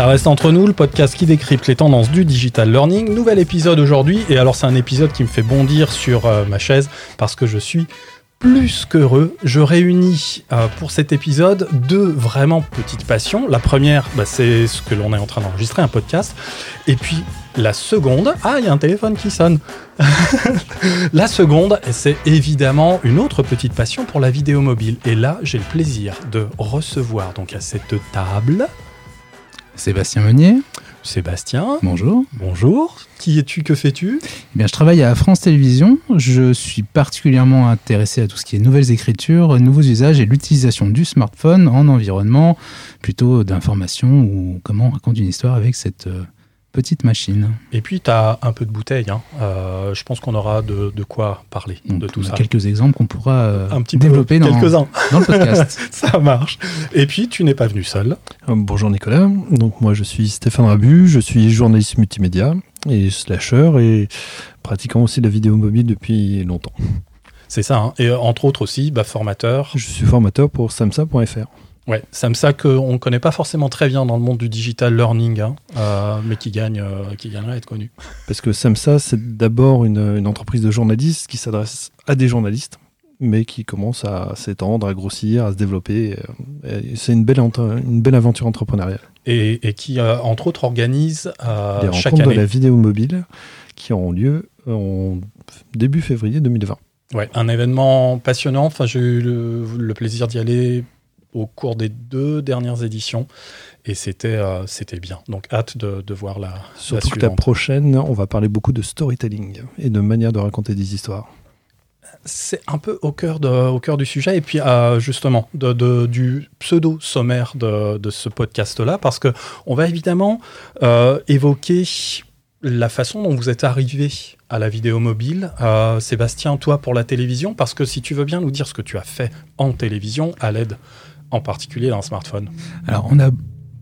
Ça reste entre nous, le podcast qui décrypte les tendances du digital learning. Nouvel épisode aujourd'hui. Et alors, c'est un épisode qui me fait bondir sur euh, ma chaise parce que je suis plus qu'heureux. Je réunis euh, pour cet épisode deux vraiment petites passions. La première, bah, c'est ce que l'on est en train d'enregistrer, un podcast. Et puis la seconde, ah, il y a un téléphone qui sonne. la seconde, c'est évidemment une autre petite passion pour la vidéo mobile. Et là, j'ai le plaisir de recevoir donc à cette table Sébastien Meunier. Sébastien. Bonjour. Bonjour. Qui es-tu Que fais-tu? Eh bien, Je travaille à France Télévisions. Je suis particulièrement intéressé à tout ce qui est nouvelles écritures, nouveaux usages et l'utilisation du smartphone en environnement plutôt d'information ou comment on raconte une histoire avec cette euh, petite machine. Et puis, tu as un peu de bouteille. Hein. Euh, je pense qu'on aura de, quoi parler de tout ça. Quelques exemples qu'on pourra euh, un petit développer dans, quelques-uns. dans le podcast. ça marche. Et puis, tu n'es pas venu seul. Euh, bonjour Nicolas. Donc, moi, je suis Stéphane Rabu. Je suis journaliste multimédia et slasher et pratiquant aussi la vidéo mobile depuis longtemps. C'est ça. Hein. Et entre autres aussi, bah, formateur. Je suis formateur pour samsa.fr. Ouais, Samsa qu'on ne connaît pas forcément très bien dans le monde du digital learning, hein, euh, mais qui gagne, euh, qui gagnerait à être connu. Parce que Samsa, c'est d'abord une, entreprise de journalistes qui s'adresse à des journalistes, mais qui commence à s'étendre, à grossir, à se développer. C'est une belle, une belle aventure entrepreneuriale. Et, qui, euh, entre autres, organise les chaque rencontres de la vidéo mobile qui auront lieu en début février 2020. Ouais, un événement passionnant. Enfin, j'ai eu le plaisir d'y aller au cours des deux dernières éditions et c'était euh, c'était bien. Donc hâte de, de voir la, Surtout la, la prochaine, on va parler beaucoup de storytelling et de manière de raconter des histoires. C'est un peu au cœur, de, au cœur du sujet et puis euh, justement de, de, du pseudo sommaire de, de ce podcast-là parce que on va évidemment euh, évoquer la façon dont vous êtes arrivé à la vidéo mobile. Sébastien, toi pour la télévision, parce que si tu veux bien nous dire ce que tu as fait en télévision à l'aide en particulier un smartphone Alors, on a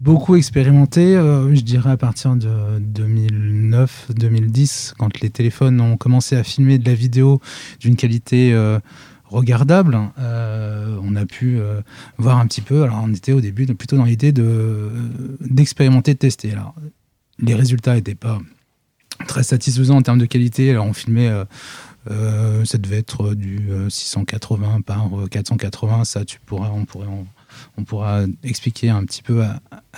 beaucoup expérimenté, euh, je dirais à partir de 2009-2010, quand les téléphones ont commencé à filmer de la vidéo d'une qualité euh, regardable. Euh, on a pu voir un petit peu. Alors, on était au début plutôt dans l'idée d'expérimenter, de, tester. Alors, les résultats n'étaient pas très satisfaisants en termes de qualité. Alors, on filmait. ça devait être du 680 par 480, ça tu pourras, on pourrait en, on pourra expliquer un petit peu. Euh,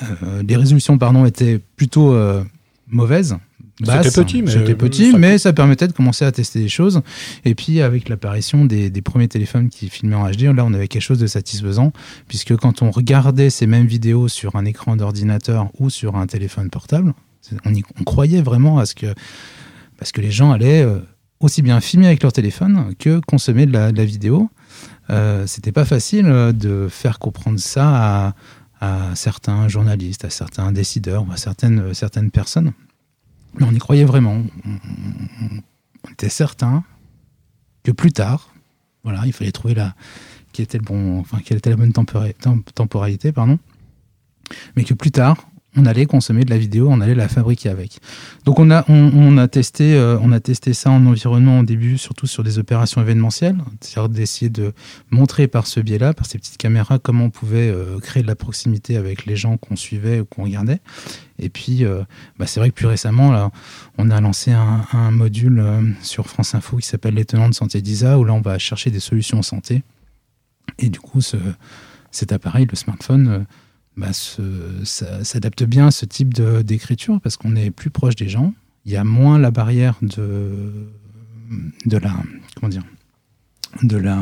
euh, les résolutions, pardon, étaient plutôt euh, mauvaises. C'était petit, mais, petit, ça... mais ça permettait de commencer à tester des choses. Et puis, avec l'apparition des, premiers téléphones qui filmaient en HD, là, on avait quelque chose de satisfaisant, puisque quand on regardait ces mêmes vidéos sur un écran d'ordinateur ou sur un téléphone portable, on, croyait vraiment à ce que, parce que les gens allaient aussi bien filmer avec leur téléphone que consommer de la vidéo. Euh, c'était pas facile euh, de faire comprendre ça à, certains journalistes, à certains décideurs, à certaines, certaines personnes. Mais on y croyait vraiment. On, était certain que plus tard, voilà, il fallait trouver la, qui était le bon, enfin, quelle était la bonne temporalité, pardon, mais que plus tard, on allait consommer de la vidéo, on allait la fabriquer avec. Donc on a, on, a, testé, euh, on a testé ça en environnement au début, surtout sur des opérations événementielles, c'est-à-dire d'essayer de montrer par ce biais-là, par ces petites caméras, comment on pouvait euh, créer de la proximité avec les gens qu'on suivait ou qu'on regardait. Et puis, euh, bah, c'est vrai que plus récemment, là, on a lancé un, module sur France Info qui s'appelle l'étonnant de santé d'ISA, où là, on va chercher des solutions santé. Et du coup, ce, cet appareil, le smartphone, bah, s'adapte bien à ce type d'écriture parce qu'on est plus proche des gens. Il y a moins la barrière de, de la. Comment dire De la.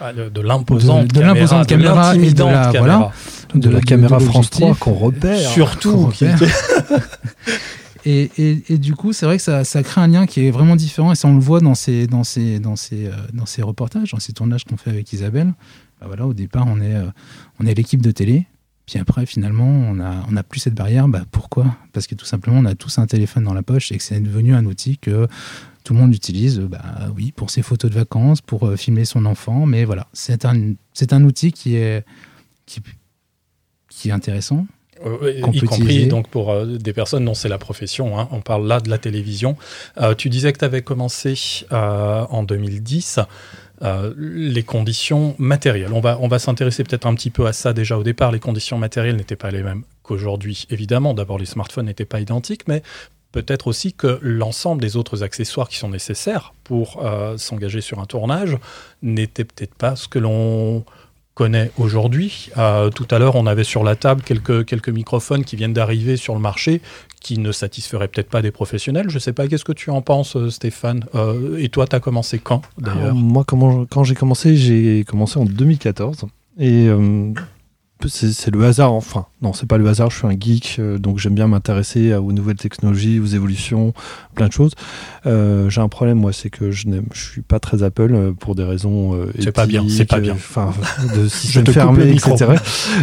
Ah, de l'imposante de, caméra, caméra et de la, Voilà, de, la caméra France 3 qu'on repère. Surtout. et, et, et, du coup, c'est vrai que ça, ça, crée un lien qui est vraiment différent et ça, on le voit dans ces, dans ces, dans ces, euh, dans ces reportages, dans ces tournages qu'on fait avec Isabelle. Bah voilà, au départ, on est, euh, on est l'équipe de télé puis après, finalement, on n'a on a plus cette barrière. Bah, pourquoi? Parce que tout simplement, on a tous un téléphone dans la poche et que c'est devenu un outil que tout le monde utilise, bah, oui, pour ses photos de vacances, pour euh, filmer son enfant. Mais voilà, c'est un, un outil qui est, qui, qui est intéressant. Euh, y compris donc pour euh, des personnes dont c'est la profession. Hein. On parle là de la télévision. tu disais que tu avais commencé en 2010. Euh, les conditions matérielles. On va, on va s'intéresser peut-être un petit peu à ça déjà au départ. Les conditions matérielles n'étaient pas les mêmes qu'aujourd'hui. Évidemment, d'abord, les smartphones n'étaient pas identiques, mais peut-être aussi que l'ensemble des autres accessoires qui sont nécessaires pour euh, s'engager sur un tournage n'étaient peut-être pas ce que l'on connaît aujourd'hui. Euh, tout à l'heure, on avait sur la table quelques, quelques microphones qui viennent d'arriver sur le marché qui ne satisferaient peut-être pas des professionnels. Je ne sais pas, qu'est-ce que tu en penses, euh, Stéphane euh, Et toi, tu as commencé quand, d'ailleurs? Moi, comment, quand j'ai commencé, j'ai commencé en 2014. Et c'est le hasard, enfin, non, c'est pas le hasard, je suis un geek, euh, donc j'aime bien m'intéresser aux nouvelles technologies, aux évolutions, plein de choses. Euh, j'ai un problème, moi, c'est que je, je suis pas très Apple euh, pour des raisons. c'est pas bien, c'est pas bien. Enfin, de système fermé, etc.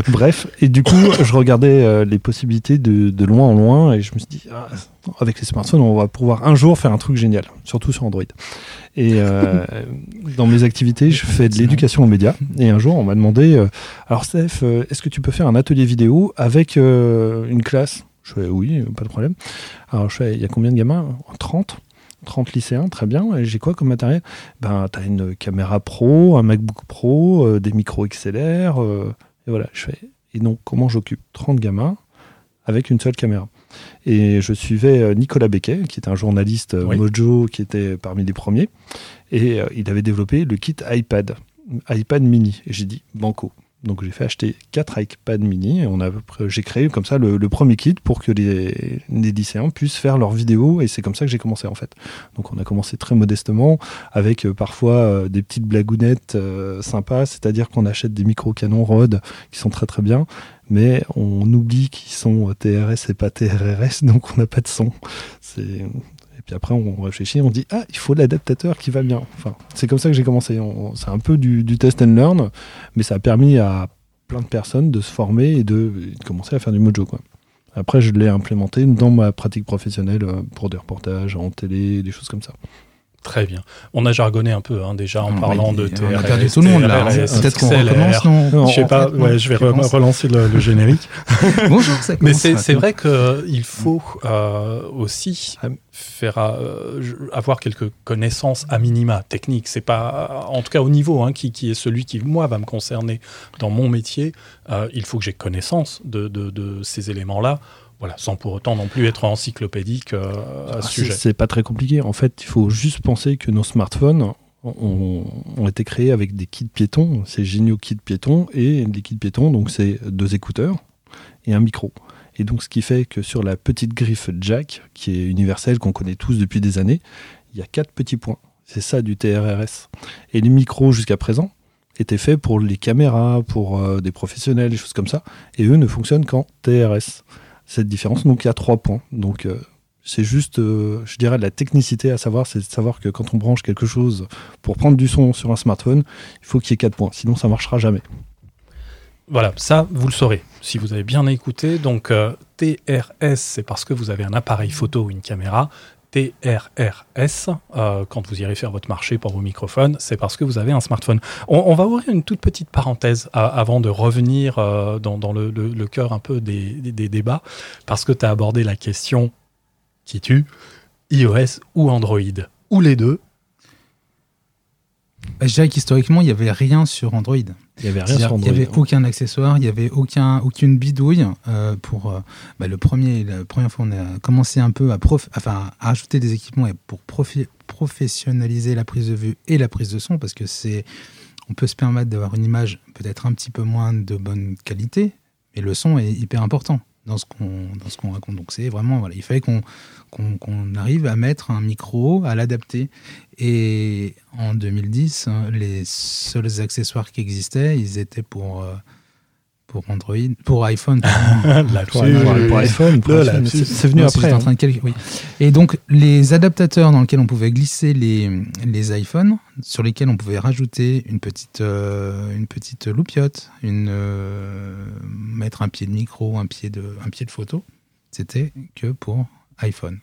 Bref, et du coup, je regardais les possibilités de, de, loin en loin et je me suis dit, ah, avec les smartphones, on va pouvoir un jour faire un truc génial, surtout sur Android. Et euh, dans mes activités, je fais de l'éducation aux médias. Et un jour, on m'a demandé euh, Alors, Steph, euh, est-ce que tu peux faire un atelier vidéo avec une classe? Je fais Oui, pas de problème. Alors, je fais Il y a combien de gamins? 30 30 lycéens, très bien. Et j'ai quoi comme matériel? Ben, tu as une caméra pro, un MacBook Pro, des micros XLR. et voilà, je fais. Et donc, comment j'occupe 30 gamins avec une seule caméra? Et je suivais euh, Nicolas Becquet, qui est un journaliste euh, Mojo, qui était parmi les premiers. Et euh, il avait développé le kit iPad, iPad mini. Et j'ai dit, banco. Donc j'ai fait acheter 4 iPad mini et j'ai créé comme ça le, premier kit pour que les, les, lycéens puissent faire leurs vidéos et c'est comme ça que j'ai commencé en fait. Donc on a commencé très modestement avec parfois des petites blagounettes sympas, c'est-à-dire qu'on achète des micro canons Rode qui sont très très bien mais on oublie qu'ils sont TRS et pas TRRS, donc on n'a pas de son. Et puis après, on réfléchit, on dit ah, il faut l'adaptateur qui va bien. Enfin, c'est comme ça que j'ai commencé. C'est un peu du, test and learn, mais ça a permis à plein de personnes de se former et de, commencer à faire du mojo. Quoi. Après, je l'ai implémenté dans ma pratique professionnelle euh, pour des reportages en télé, des choses comme ça. Très bien. On a jargonné un peu hein, déjà en parlant de TRS. On a perdu tout le monde là. Peut-être qu'on recommence, non Je sais pas, ouais, je vais relancer le, générique. Bonjour, ça Mais c'est vrai qu'il faut euh, aussi faire euh, avoir quelques connaissances à minima techniques. C'est pas, en tout cas au niveau hein, qui, qui, est celui qui moi va me concerner dans mon métier. Euh, il faut que j'ai connaissance de, de, de ces éléments-là voilà, sans pour autant non plus être encyclopédique euh, à ce ah, sujet. C'est pas très compliqué. En fait, il faut juste penser que nos smartphones ont, été créés avec des kits piétons, ces géniaux kits piétons, et des kits piétons, donc c'est deux écouteurs et un micro. Et donc, ce qui fait que sur la petite griffe jack, qui est universelle, qu'on connaît tous depuis des années, il y a quatre petits points. C'est ça du TRRS. Et les micros, jusqu'à présent, étaient faits pour les caméras, pour euh, des professionnels, des choses comme ça. Et eux ne fonctionnent qu'en TRS cette différence. Donc il y a trois points. Donc euh, c'est juste, euh, je dirais, la technicité à savoir, c'est de savoir que quand on branche quelque chose pour prendre du son sur un smartphone, il faut qu'il y ait quatre points. Sinon, ça marchera jamais. Voilà, ça, vous le saurez si vous avez bien écouté. Donc, euh, TRS, c'est parce que vous avez un appareil photo ou une caméra. TRRS, euh, quand vous irez faire votre marché pour vos microphones, c'est parce que vous avez un smartphone. On, va ouvrir une toute petite parenthèse avant de revenir euh, dans, le, cœur un peu des, débats, parce que tu as abordé la question qui tue, iOS ou Android, ou les deux. Bah, je dirais qu'historiquement, il n'y avait rien sur Android. Il n'y avait rien sur Android. Il n'y avait aucun accessoire, il n'y avait aucun, aucune bidouille. Euh, pour euh, bah, le premier, la première fois, on a commencé un peu à, prof, enfin, à ajouter des équipements et pour professionnaliser la prise de vue et la prise de son, parce que c'est, on peut se permettre d'avoir une image peut-être un petit peu moins de bonne qualité, mais le son est hyper important dans ce qu'on dans ce qu'on raconte. Donc c'est vraiment voilà, il fallait qu'on qu'on arrive à mettre un micro, à l'adapter. Et en 2010, les seuls accessoires qui existaient, ils étaient pour euh, pour Android, pour iPhone. pour, iPhone, c'est venu après. Hein. oui. Et donc, les adaptateurs dans lesquels on pouvait glisser les, les iPhones, sur lesquels on pouvait rajouter une petite, euh, une petite loupiote, une, euh, mettre un pied de micro, un pied de, un pied de photo, c'était que pour iPhone.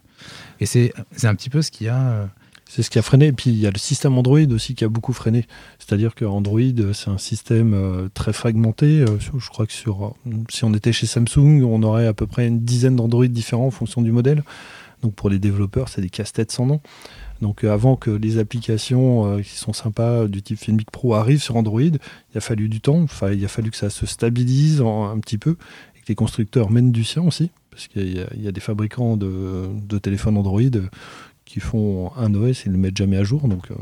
Et c'est un petit peu ce qu'il y a euh, c'est ce qui a freiné. Et puis il y a le système Android aussi qui a beaucoup freiné. C'est-à-dire que Android, c'est un système euh, très fragmenté. Euh, je crois que sur, euh, si on était chez Samsung, on aurait à peu près une dizaine d'Android différents en fonction du modèle. Donc pour les développeurs, c'est des casse-têtes sans nom. Donc avant que les applications qui sont sympas du type Filmic Pro arrivent sur Android, il a fallu du temps. Il a fallu que ça se stabilise un petit peu les constructeurs mènent du sien aussi, parce qu'il y, a- il y a des fabricants de, de téléphones Android qui font un OS et ne le mettent jamais à jour, donc euh,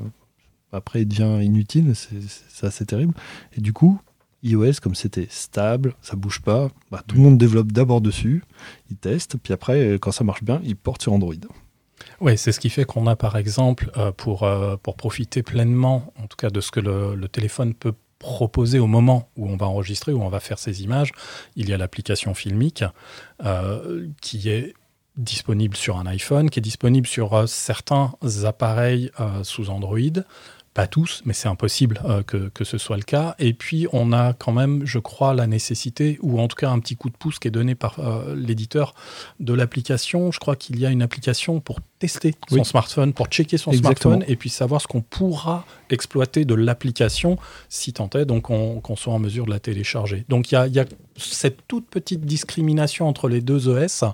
après il devient inutile, c'est assez terrible. Et du coup, iOS, comme c'était stable, ça bouge pas, bah, tout le monde développe d'abord dessus, ils testent, puis après, quand ça marche bien, ils portent sur Android. Oui, c'est ce qui fait qu'on a par exemple, euh, pour, euh, pour profiter pleinement, en tout cas de ce que le, le téléphone peut proposer au moment où on va enregistrer, où on va faire ces images, il y a l'application Filmic euh, qui est disponible sur un iPhone, qui est disponible sur euh, certains appareils euh, sous Android. Pas tous, mais c'est impossible euh, que, que ce soit le cas. Et puis, on a quand même, je crois, la nécessité, ou en tout cas un petit coup de pouce qui est donné par euh, l'éditeur de l'application. Je crois qu'il y a une application pour tester son smartphone, pour checker son Exactement. smartphone et puis savoir ce qu'on pourra exploiter de l'application si tant est donc on- qu'on soit en mesure de la télécharger. Donc il y a, il y a cette toute petite discrimination entre les deux OS,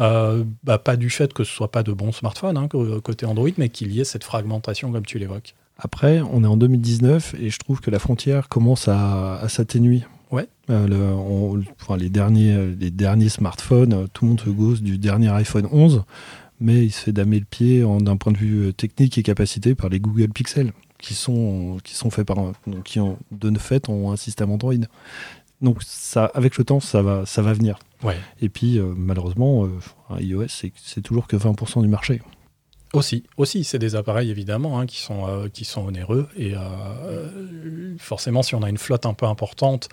euh, bah, pas du fait que ce soit pas de bons smartphones hein, côté Android, mais qu'il y ait cette fragmentation comme tu l'évoques. Après, on est en 2019 et je trouve que la frontière commence à, à s'atténuer. Ouais. Euh, le- on- enfin, les, derniers, les derniers smartphones, euh, tout le monde se gosse du dernier iPhone 11, mais il se fait damer le pied d'un point de vue euh, technique et capacité par les Google Pixel, qui sont, qui sont faits par un- qui ont, de fait ont un système Android. Donc ça, avec le temps, ça va, ça va venir. Ouais. Et puis euh, malheureusement, euh, iOS, c'est toujours que 20% du marché. Aussi, aussi, c'est des appareils évidemment hein, qui sont euh, qui sont onéreux et euh, forcément, si on a une flotte un peu importante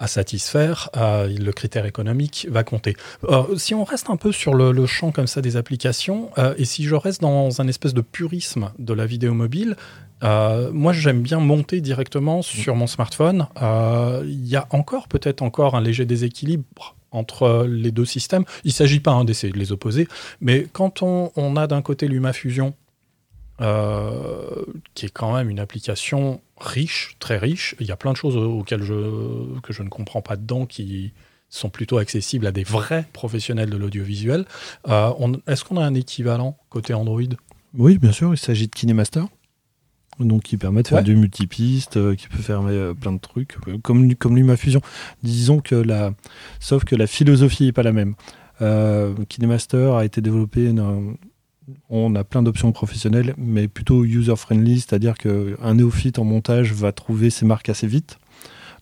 à satisfaire, euh, le critère économique va compter. Euh, si on reste un peu sur le, champ comme ça des applications, euh, et si je reste dans un espèce de purisme de la vidéo mobile, euh, moi j'aime bien monter directement sur mon smartphone. Euh, Il y a encore peut-être encore un léger déséquilibre entre les deux systèmes. Il ne s'agit pas hein, d'essayer de les opposer, mais quand on, a d'un côté LumaFusion, euh, qui est quand même une application riche, très riche, il y a plein de choses auxquelles je, que je ne comprends pas dedans qui sont plutôt accessibles à des vrais professionnels de l'audiovisuel. Euh, Est-ce qu'on a un équivalent côté Android? Oui, bien sûr, il s'agit de KineMaster. Donc, qui permet de faire Ouais. du multipiste, euh, qui peut faire euh, plein de trucs, euh, comme, comme LumaFusion. Disons que la. Sauf que la philosophie n'est pas la même. KineMaster a été développé. on a plein d'options professionnelles, mais plutôt user-friendly, c'est-à-dire qu'un néophyte en montage va trouver ses marques assez vite.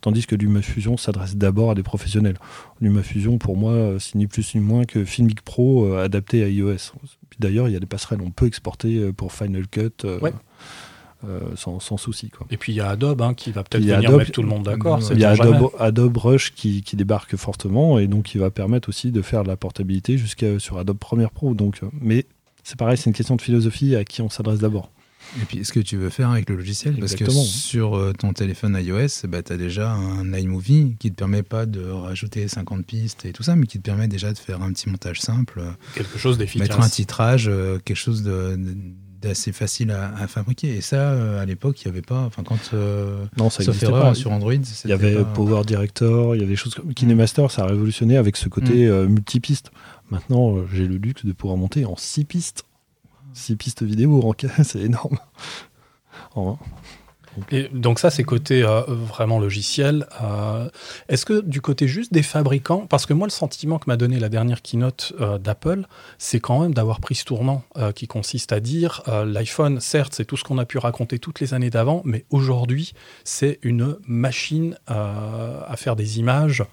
Tandis que LumaFusion s'adresse d'abord à des professionnels. LumaFusion, pour moi, c'est ni plus ni moins que Filmic Pro adapté à iOS. D'ailleurs, il y a des passerelles, on peut exporter pour Final Cut Ouais. Euh, sans, sans souci. Quoi. Et puis il y a Adobe hein, qui va peut-être Il y a venir Adobe- mettre tout le monde d'accord. Il y a. Adobe, Adobe Rush qui, qui débarque fortement et donc qui va permettre aussi de faire de la portabilité jusqu'à sur Adobe Premiere Pro. Donc, euh, mais c'est pareil, c'est une question de philosophie à qui on s'adresse d'abord. Et puis, ce que tu veux faire avec le logiciel, parce que sur euh, ton téléphone iOS, bah, tu as déjà un iMovie qui te permet pas de rajouter 50 pistes et tout ça, mais qui te permet déjà de faire un petit montage simple, quelque chose d'efficace. mettre un titrage, quelque chose de- de- d'assez facile à, à fabriquer. Et ça, euh, à l'époque, il n'y avait pas. Enfin, quand. euh, Non, ça sauf erreur, pas. sur Android, Il y avait pas- Power Director, il y avait des choses comme KineMaster, ça a révolutionné avec ce côté euh, multipiste. Maintenant, j'ai le luxe de pouvoir monter en 6 pistes. 6 pistes vidéo, en c'est énorme. En- Et donc ça, c'est côté euh, vraiment logiciel. Euh, Est-ce que du côté juste des fabricants, parce que moi, le sentiment que m'a donné la dernière keynote euh, d'Apple, c'est quand même d'avoir pris ce tournant qui consiste à dire l'iPhone, certes, c'est tout ce qu'on a pu raconter toutes les années d'avant, mais aujourd'hui, c'est une machine à faire des images.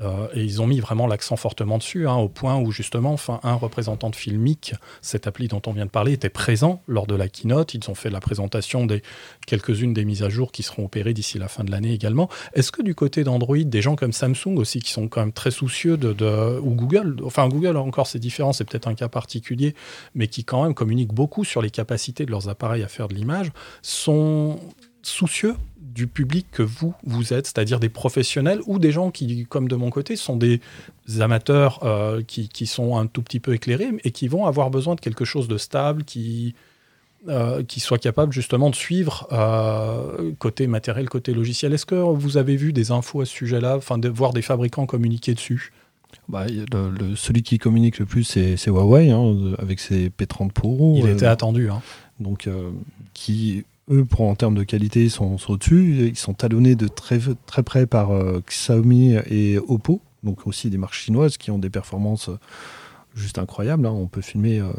Euh, et ils ont mis vraiment l'accent fortement dessus, hein, au point où justement, enfin, un représentant de Filmic, cette appli dont on vient de parler, était présent lors de la keynote. Ils ont fait la présentation des quelques-unes des mises à jour qui seront opérées d'ici la fin de l'année également. Est-ce que du côté d'Android, des gens comme Samsung aussi, qui sont quand même très soucieux de, de- ou Google, enfin Google encore c'est différent, c'est peut-être un cas particulier, mais qui quand même communiquent beaucoup sur les capacités de leurs appareils à faire de l'image, sont soucieux du public que vous, vous êtes, c'est-à-dire des professionnels ou des gens qui, comme de mon côté, sont des amateurs euh, qui, qui sont un tout petit peu éclairés et qui vont avoir besoin de quelque chose de stable, qui, euh, qui soit capable justement de suivre euh, côté matériel, côté logiciel. Est-ce que vous avez vu des infos à ce sujet-là, enfin de voir des fabricants communiquer dessus? Bah, le- le- celui qui communique le plus, c'est Huawei, hein, avec ses P30 Pro. Il était attendu. Hein. donc, qui, eux, en termes de qualité, sont, au-dessus. Ils sont talonnés de très, très près par euh, Xiaomi et Oppo, donc aussi des marques chinoises qui ont des performances juste incroyables. hein. On peut filmer euh,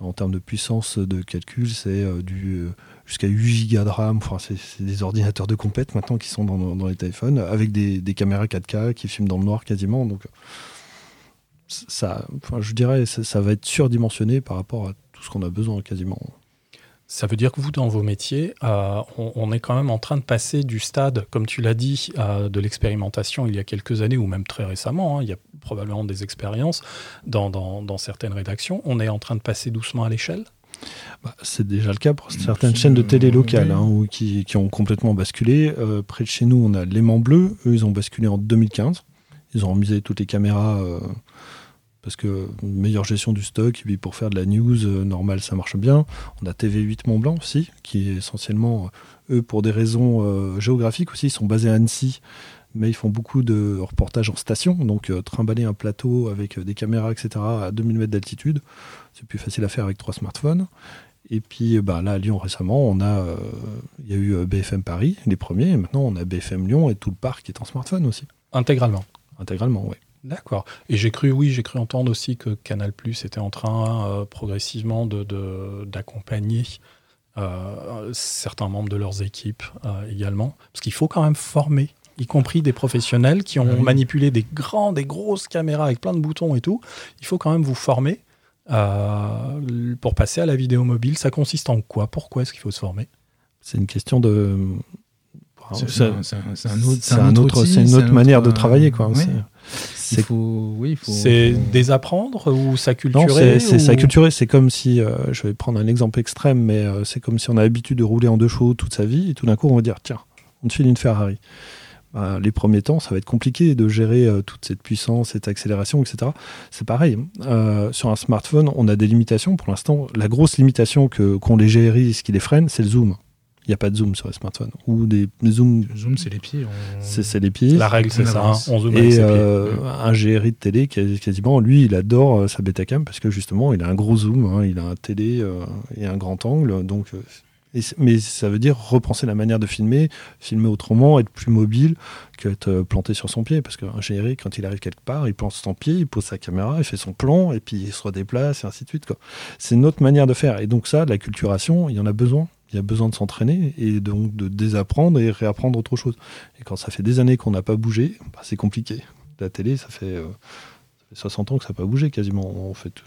en termes de puissance de calcul, c'est euh, euh, jusqu'à 8 gigas de RAM. C'est des ordinateurs de compète maintenant qui sont dans, les téléphones avec des, caméras 4K qui filment dans le noir quasiment. Je dirais, ça, ça va être surdimensionné par rapport à tout ce qu'on a besoin quasiment. Ça veut dire que vous, dans vos métiers, euh, on, on est quand même en train de passer du stade, comme tu l'as dit, euh, de l'expérimentation il y a quelques années, ou même très récemment, hein, il y a probablement des expériences dans, dans- dans certaines rédactions. On est en train de passer doucement à l'échelle? Bah, c'est déjà le cas pour certaines C'est- chaînes de télé locales oui. hein, où- qui, qui ont complètement basculé. Euh, près de chez nous, on a l'aimant bleu. Eux, ils ont basculé en 2015. Ils ont remisé toutes les caméras euh, parce que une meilleure gestion du stock. Et puis pour faire de la news euh, normale, ça marche bien. On a TV8 Mont Blanc aussi, qui est essentiellement, euh, eux, pour des raisons euh, géographiques aussi, ils sont basés à Annecy. Mais ils font beaucoup de reportages en station, donc euh, trimballer un plateau avec des caméras, etc., à 2000 mètres d'altitude, c'est plus facile à faire avec trois smartphones. Et puis bah, là, à Lyon récemment, on a, il y a eu BFM Paris, les premiers, et maintenant on a BFM Lyon et tout le parc est en smartphone aussi, Intégralement. intégralement, ouais. D'accord. Et j'ai cru, oui, j'ai cru entendre aussi que Canal Plus était en train euh, progressivement de- de- d'accompagner euh, certains membres de leurs équipes euh, également. Parce qu'il faut quand même former, y compris des professionnels qui ont Oui. manipulé des grands, des grosses caméras avec plein de boutons et tout. Il faut quand même vous former euh, pour passer à la vidéo mobile. Ça consiste en quoi? Pourquoi est-ce qu'il faut se former? C'est une question de. C'est un- un- autre, un une autre manière de travailler, quoi. ouais. C'est- faut, oui, faut. Désapprendre ou s'acculturer c'est ou- s'acculturer. C'est comme si, euh, je vais prendre un exemple extrême, mais euh, c'est comme si on a l'habitude de rouler en deux chevaux toute sa vie, et tout d'un coup on va dire, tiens, on te file une Ferrari. Ben, les premiers temps, ça va être compliqué de gérer euh, toute cette puissance, cette accélération, etc. C'est pareil. sur un smartphone, on a des limitations. Pour l'instant, la grosse limitation que qu'ont les GRI, ce qui les freine, c'est le zoom. Il n'y a pas de zoom sur les smartphones. Ou des, zooms, Le zoom, c'est les pieds. on- c'est c'est les pieds. La règle, c'est ça. hein. On zoome avec Et euh, un GRI de télé, quasiment, lui, il adore euh, sa Betacam parce que justement, il a un gros zoom, hein, il a un télé euh, et un grand angle. Donc, euh, et mais ça veut dire repenser la manière de filmer, filmer autrement, être plus mobile qu'être euh, planté sur son pied. Parce qu'un GRI, quand il arrive quelque part, il plante son pied, il pose sa caméra, il fait son plan, et puis il se redéplace, et ainsi de suite. quoi. C'est une autre manière de faire. Et donc ça, la culturation, il y en a besoin. Il y a besoin de s'entraîner et donc de désapprendre et réapprendre autre chose. Et quand ça fait des années qu'on n'a pas bougé, bah, c'est compliqué. La télé, ça fait, euh, ça fait 60 ans que ça n'a pas bougé quasiment. En fait.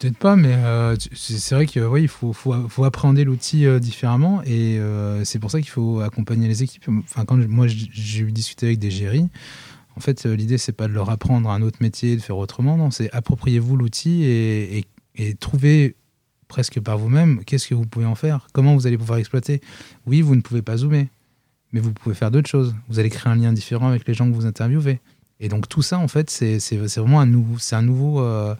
Peut-être pas, mais euh, c'est vrai que oui, faut, faut, faut appréhender l'outil euh, différemment et euh, c'est pour ça qu'il faut accompagner les équipes. Enfin, quand moi j'ai discuté avec des géris, en fait, euh, l'idée c'est pas de leur apprendre un autre métier, de faire autrement, non, c'est appropriez-vous l'outil et, et, et presque par vous-même qu'est-ce que vous pouvez en faire, comment vous allez pouvoir exploiter? Oui, vous ne pouvez pas zoomer, mais vous pouvez faire d'autres choses. Vous allez créer un lien différent avec les gens que vous interviewez. Et donc tout ça, en fait, c'est vraiment un nouveau, c'est un nouveau, euh,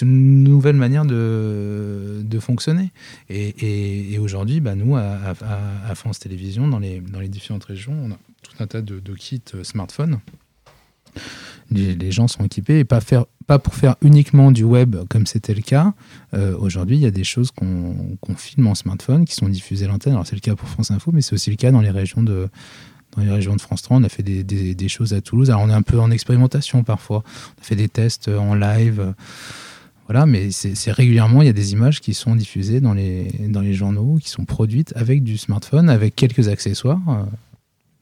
une nouvelle manière de, de fonctionner. Et, et- aujourd'hui, bah, nous, à France Télévisions, dans les, dans les différentes régions, on a tout un tas de, de kits euh, smartphones. Les, gens sont équipés et pas, pour faire uniquement du web comme c'était le cas. Euh, aujourd'hui, il y a des choses qu'on filme en smartphone qui sont diffusées à l'antenne. Alors c'est le cas pour France Info, mais c'est aussi le cas dans les régions de, dans les régions de France 3. On a fait des, choses à Toulouse. On est un peu en expérimentation parfois. On a fait des tests euh, en live. euh, Voilà, mais c'est régulièrement, il y a des images qui sont diffusées dans les, dans les journaux, qui sont produites avec du smartphone, avec quelques accessoires.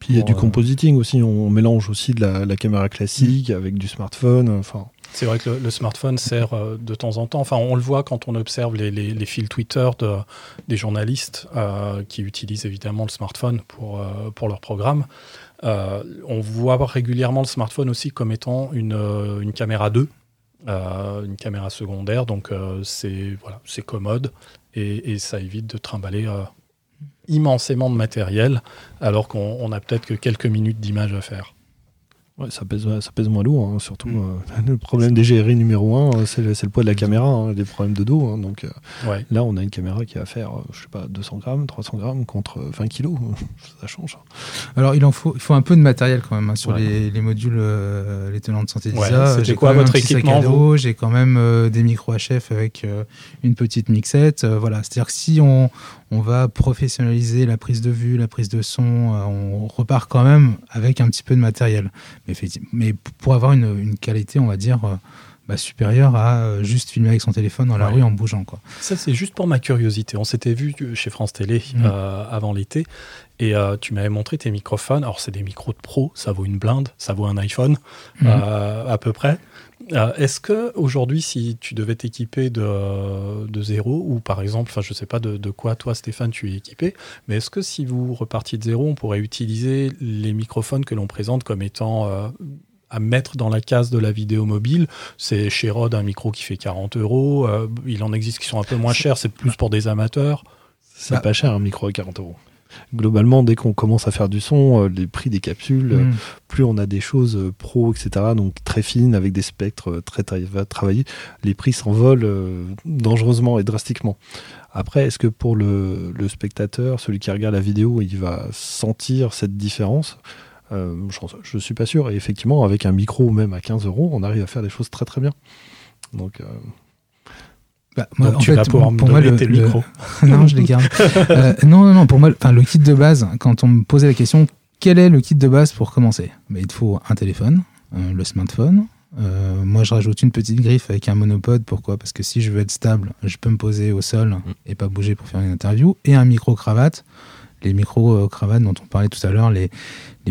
Puis il y a du euh, compositing aussi. On mélange aussi de la, la caméra classique avec du smartphone. Enfin, C'est vrai que le, le smartphone sert euh, de temps en temps. Enfin, on le voit quand on observe les, les- les fils Twitter de- des journalistes euh, qui utilisent évidemment le smartphone pour, euh, pour leur programme. Euh, on voit régulièrement le smartphone aussi comme étant une, une caméra 2, euh, une caméra secondaire. Donc, euh, c'est voilà, c'est commode et, et ça évite de trimballer euh, immensément de matériel alors qu'on on a peut-être que quelques minutes d'image à faire. ouais, ça, pèse, ça pèse moins lourd. hein, surtout, euh, le problème des GRI numéro un, euh, c'est le, poids de la caméra, hein, des problèmes de dos. hein, donc euh, Ouais. là, on a une caméra qui va faire, je sais pas, 200 grammes, 300 grammes contre euh, 20 kilos. ça change. Alors, il en faut, il faut un peu de matériel quand même hein, sur les, les modules, euh, les tenants de santé Ouais, d'ISA. J'ai quoi quand même votre sac équipement, J'ai quand même euh, des micros HF avec euh, une petite mixette. voilà, c'est-à-dire que si on, on va professionnaliser la prise de vue, la prise de son. on repart quand même avec un petit peu de matériel. Mais, pour avoir une, une qualité, on va dire, bah, supérieure à euh, juste filmer avec son téléphone dans la Ouais. rue en bougeant. Quoi. Ça, c'est juste pour ma curiosité. On s'était vu chez France Télé Mm. euh, avant l'été et euh, tu m'avais montré tes microphones. Alors, c'est des micros de pro, ça vaut une blinde, ça vaut un iPhone Mhm. euh, à peu près. Euh, Est-ce que aujourd'hui, si tu devais t'équiper de, de zéro, ou par exemple, enfin, je sais pas de, de quoi toi, Stéphane, tu es équipé, mais est-ce que si vous repartiez de zéro, on pourrait utiliser les microphones que l'on présente comme étant euh, à mettre dans la case de la vidéo mobile C'est chez Rode un micro qui fait 40 euros. euh, il en existe qui sont un peu moins chers, c'est plus pour des amateurs. C'est Bah. pas cher un micro à 40 euros. Globalement, dès qu'on commence à faire du son, euh, les prix des capsules, euh, Mm. plus on a des choses pro, etc., donc très fines, avec des spectres très tra- travaillés, les prix s'envolent dangereusement et drastiquement. Après, est-ce que pour le, le spectateur, celui qui regarde la vidéo, il va sentir cette différence? Euh, Je ne suis pas sûr. Et effectivement, avec un micro même à 15 euros, on arrive à faire des choses très très bien. Donc, euh, Bah, moi, Donc en tu fait, vas pouvoir me pour moi, donner le- tes le- micros. non, je les garde. Euh, non, non, non, pour moi, enfin, le kit de base, quand on me posait la question, quel est le kit de base pour commencer? Bah, Il te faut un téléphone, euh, le smartphone. Euh, moi, je rajoute une petite griffe avec un monopode. Pourquoi? Parce que si je veux être stable, je peux me poser au sol et pas bouger pour faire une interview. Et un micro-cravate. Les micro-cravates dont on parlait tout à l'heure, les,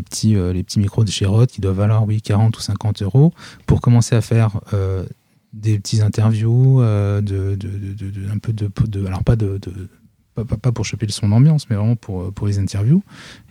petits, euh, les petits micros de chez qui doivent valoir, oui, 40 ou 50 euros pour commencer à faire euh, des petites interviews, euh, de, un peu de, alors pas de- pas, pour choper le son d'ambiance, mais vraiment pour, euh, pour les interviews.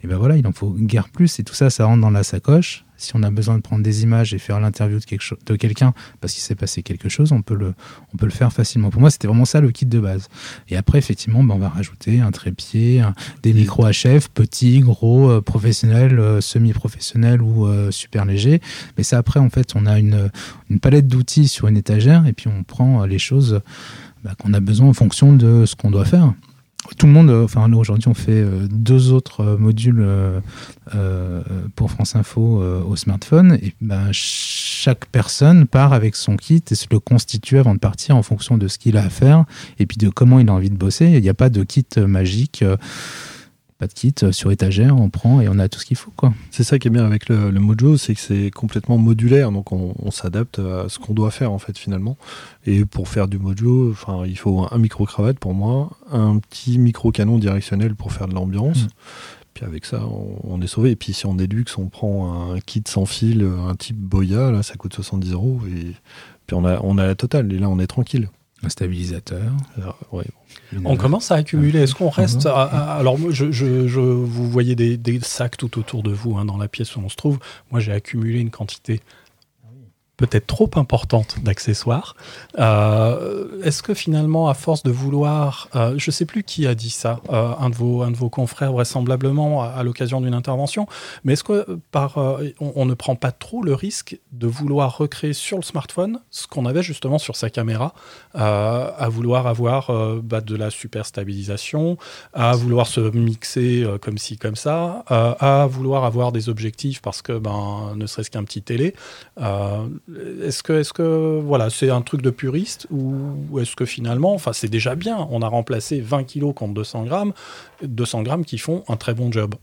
Et ben voilà, il en faut guère plus. Et tout ça, ça rentre dans la sacoche. Si on a besoin de prendre des images et faire l'interview de, quelque de quelqu'un parce qu'il s'est passé quelque chose, on peut, le, on peut le faire facilement. Pour moi, c'était vraiment ça le kit de base. Et après, effectivement, ben, on va rajouter un trépied, un- des micros HF, petits, gros, euh, professionnels, euh, semi-professionnels ou euh, super légers. Mais ça, après, en fait, on a une, une palette d'outils sur une étagère et puis on prend les choses bah, qu'on a besoin en fonction de ce qu'on doit faire. Tout le monde, euh, enfin aujourd'hui on fait euh, deux autres euh, modules pour France Info au smartphone et ben, chaque personne part avec son kit et se le constitue avant de partir en fonction de ce qu'il a à faire et puis de comment il a envie de bosser. Il n'y a pas de kit magique, pas de kit euh, sur étagère, on prend et on a tout ce qu'il faut quoi. C'est ça qui est bien avec le, le Mojo, c'est que c'est complètement modulaire, donc on, on s'adapte à ce qu'on doit faire en fait finalement. Et pour faire du Mojo, enfin il faut un micro cravate pour moi, un petit micro canon directionnel pour faire de l'ambiance. Mm. Puis avec ça, on, on est sauvé. Et puis si on est luxe, on prend un kit sans fil, un type Boya, là ça coûte 70 euros et puis on a on a la totale. Et là on est tranquille. Un stabilisateur. Alors, ouais. une- On commence à accumuler. Est-ce qu'on reste Mhm. à- à- Alors, moi, je, je- je- vous voyez des, des sacs tout autour de vous, hein, dans la pièce où on se trouve. Moi, j'ai accumulé une quantité peut-être trop importante d'accessoires. Euh, Est-ce que finalement, à force de vouloir, euh, je ne sais plus qui a dit ça, euh, un, de vos, un de vos confrères vraisemblablement à, l'occasion d'une intervention, mais est-ce que par, on, ne prend pas trop le risque de vouloir recréer sur le smartphone ce qu'on avait justement sur sa caméra, à vouloir avoir bah, de la super stabilisation, à vouloir se mixer comme ci, comme ça, à vouloir avoir des objectifs parce que, ben, ne serait-ce qu'un petit télé. Est-ce que, est-ce que, voilà, c'est un truc de puriste ou est-ce que finalement, enfin, c'est déjà bien. On a remplacé 20 kilos contre 200 grammes, 200 grammes qui font un très bon job.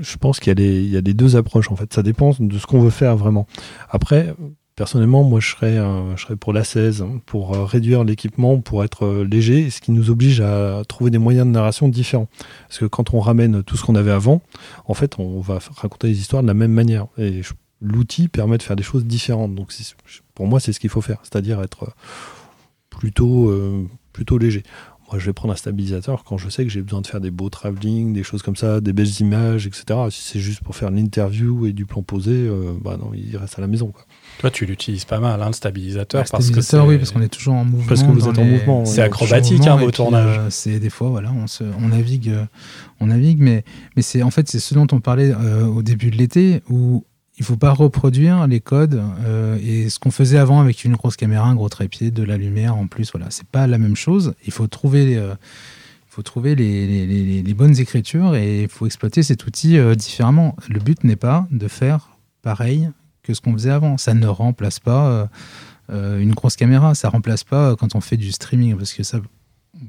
Je pense qu'il y, a les- il y a les deux approches en fait. Ça dépend de ce qu'on veut faire vraiment. Après, personnellement, moi je serais, je serais pour la 16, hein, pour euh, réduire l'équipement, pour être euh, léger, ce qui nous oblige à trouver des moyens de narration différents. Parce que quand on ramène tout ce qu'on avait avant, en fait, on va raconter les histoires de la même manière. Et l'outil permet de faire des choses différentes. Donc c'est- pour moi, c'est ce qu'il faut faire, c'est-à-dire être euh, plutôt, euh, plutôt léger. Moi, je vais prendre un stabilisateur quand je sais que j'ai besoin de faire des beaux travelling, des choses comme ça, des belles images, etc. Si c'est juste pour faire l'interview et du plan posé, euh, bah non, il reste à la maison. Quoi. Toi, tu l'utilises pas mal, hein, le stabilisateur, parce que stabilisateur, oui, parce qu'on est toujours en mouvement. Parce que vous dans êtes en les- mouvement, C'est acrobatique, hein, vos tournages. euh, c'est des fois, voilà, on, se, on navigue, euh, on navigue, mais, mais c'est en fait c'est ce dont on parlait euh, au début de l'été où il faut pas reproduire les codes euh, et ce qu'on faisait avant avec une grosse caméra, un gros trépied, de la lumière en plus. Voilà, c'est pas la même chose. Il faut trouver. euh, faut trouver les, bonnes écritures et il faut exploiter cet outil euh, différemment. Le but n'est pas de faire pareil que ce qu'on faisait avant. Ça ne remplace pas une grosse caméra. Ça remplace pas quand on fait du streaming parce que ça,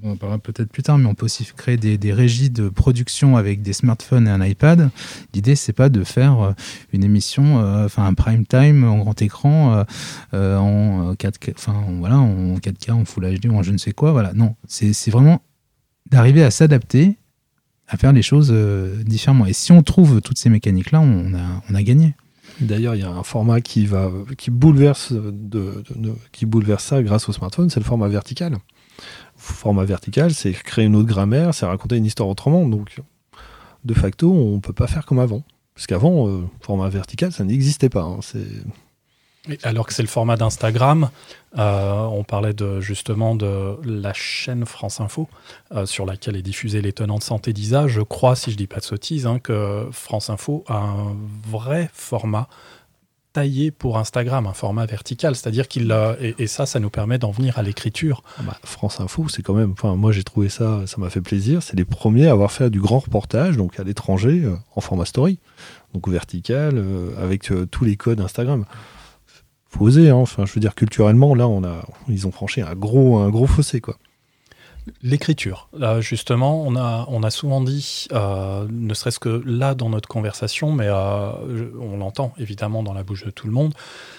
on en parlera peut-être plus tard, mais on peut aussi créer des, régies de production avec des smartphones et un iPad. L'idée, c'est pas de faire euh, une émission, euh, enfin un prime time en grand écran, euh, en 4K, enfin voilà, en 4K, en Full HD ou en je ne sais quoi. Voilà, non, c'est vraiment d'arriver à s'adapter, à faire les choses différemment. Et si on trouve toutes ces mécaniques-là, on a, on a gagné. D'ailleurs, il y a un format qui va qui bouleverse qui bouleverse ça grâce au smartphone, c'est le format vertical format vertical, c'est créer une autre grammaire, c'est raconter une histoire autrement. Donc, de facto, on ne peut pas faire comme avant. Parce qu'avant, euh, format vertical, ça n'existait pas. Hein. alors que c'est le format d'Instagram, euh, on parlait justement de la chaîne France Info, euh, sur laquelle est diffusée de santé d'ISA. Je crois, si je ne dis pas de sottises, hein, que France Info a un vrai format taillé pour Instagram, un format vertical, c'est-à-dire qu'il et, et, ça, ça nous permet d'en venir à l'écriture. Ah bah, France Info, c'est quand même, moi j'ai trouvé ça, ça m'a fait plaisir. C'est les premiers à avoir fait du grand reportage, donc à l'étranger, euh, en format story, donc vertical, euh, avec euh, tous les codes Instagram. Faut oser, hein. enfin je veux dire culturellement, là on a, ils ont franchi un gros, un gros fossé quoi. L'écriture. justement, on a, on a souvent dit, euh, ne serait-ce que là dans notre conversation, mais euh, on l'entend évidemment dans la bouche de tout le monde,